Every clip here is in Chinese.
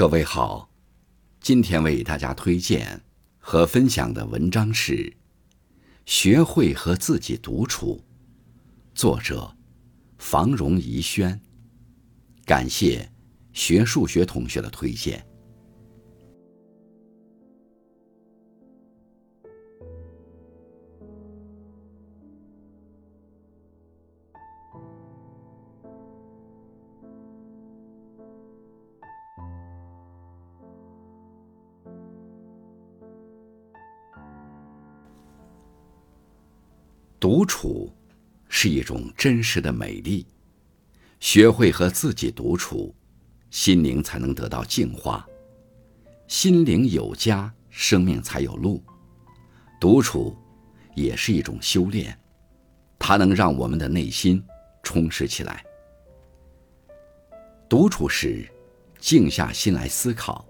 各位好，今天为大家推荐和分享的文章是《学会和自己独处》，作者房荣怡轩。感谢学数学同学的推荐。独处是一种真实的美丽，学会和自己独处，心灵才能得到净化。心灵有家，生命才有路。独处也是一种修炼，它能让我们的内心充实起来。独处时，静下心来思考。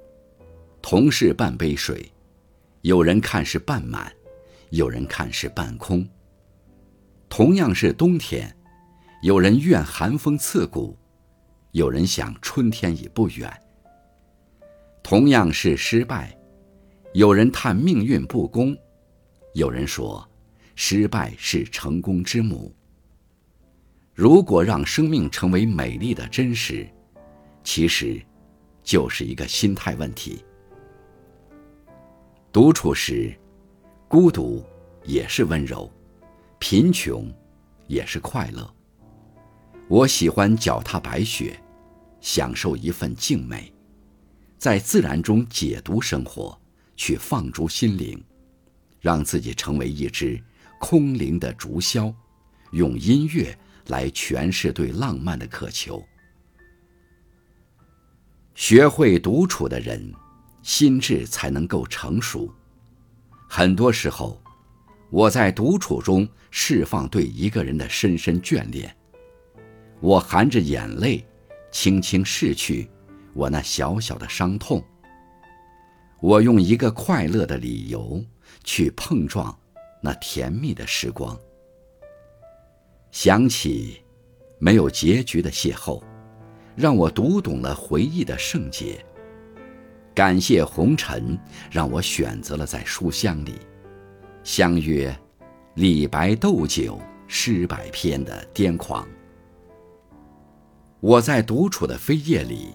同是半杯水，有人看是半满，有人看是半空。同样是冬天，有人怨寒风刺骨，有人想春天已不远。同样是失败，有人叹命运不公，有人说失败是成功之母。如果让生命成为美丽的真实，其实就是一个心态问题。独处时，孤独也是温柔。贫穷，也是快乐。我喜欢脚踏白雪，享受一份静美，在自然中解读生活，去放逐心灵，让自己成为一只空灵的竹箫，用音乐来诠释对浪漫的渴求。学会独处的人，心智才能够成熟。很多时候。我在独处中释放对一个人的深深眷恋，我含着眼泪，轻轻拭去我那小小的伤痛。我用一个快乐的理由去碰撞那甜蜜的时光。想起没有结局的邂逅，让我读懂了回忆的圣洁。感谢红尘，让我选择了在书香里。相约，李白斗酒诗百篇的癫狂。我在独处的飞夜里，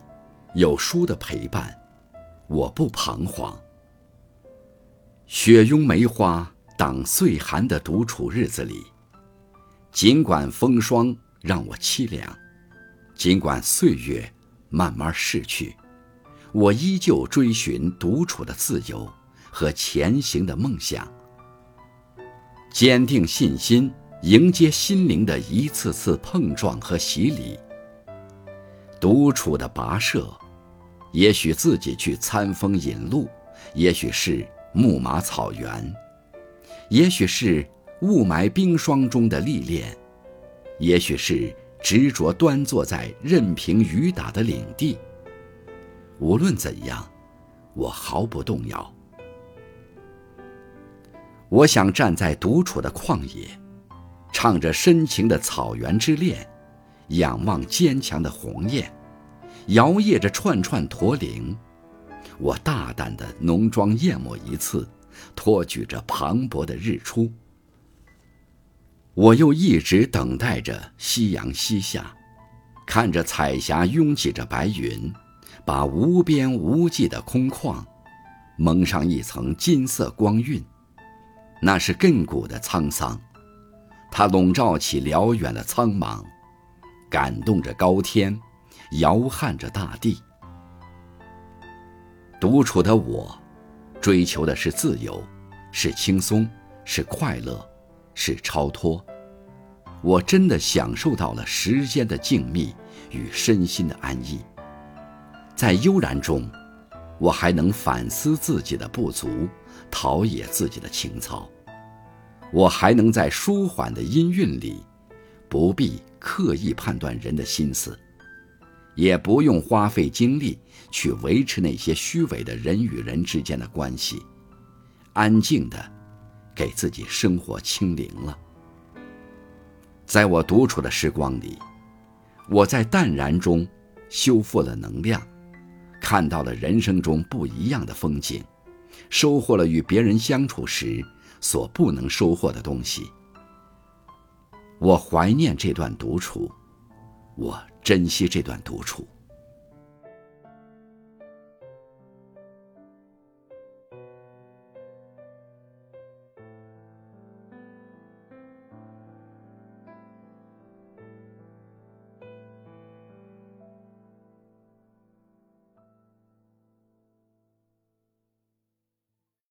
有书的陪伴，我不彷徨。雪拥梅花挡岁寒的独处日子里，尽管风霜让我凄凉，尽管岁月慢慢逝去，我依旧追寻独处的自由和前行的梦想。坚定信心，迎接心灵的一次次碰撞和洗礼。独处的跋涉，也许自己去餐风饮露，也许是牧马草原，也许是雾霾冰霜中的历练，也许是执着端坐在任凭雨打的领地。无论怎样，我毫不动摇。我想站在独处的旷野，唱着深情的草原之恋，仰望坚强的鸿雁，摇曳着串串驼铃。我大胆的浓妆艳抹一次，托举着磅礴的日出。我又一直等待着夕阳西下，看着彩霞拥挤着白云，把无边无际的空旷蒙上一层金色光晕。那是亘古的沧桑，它笼罩起辽远的苍茫，感动着高天，摇撼着大地。独处的我，追求的是自由，是轻松，是快乐，是超脱。我真的享受到了时间的静谧与身心的安逸。在悠然中，我还能反思自己的不足。陶冶自己的情操，我还能在舒缓的音韵里，不必刻意判断人的心思，也不用花费精力去维持那些虚伪的人与人之间的关系，安静的给自己生活清零了。在我独处的时光里，我在淡然中修复了能量，看到了人生中不一样的风景，收获了与别人相处时所不能收获的东西。我怀念这段独处，我珍惜这段独处。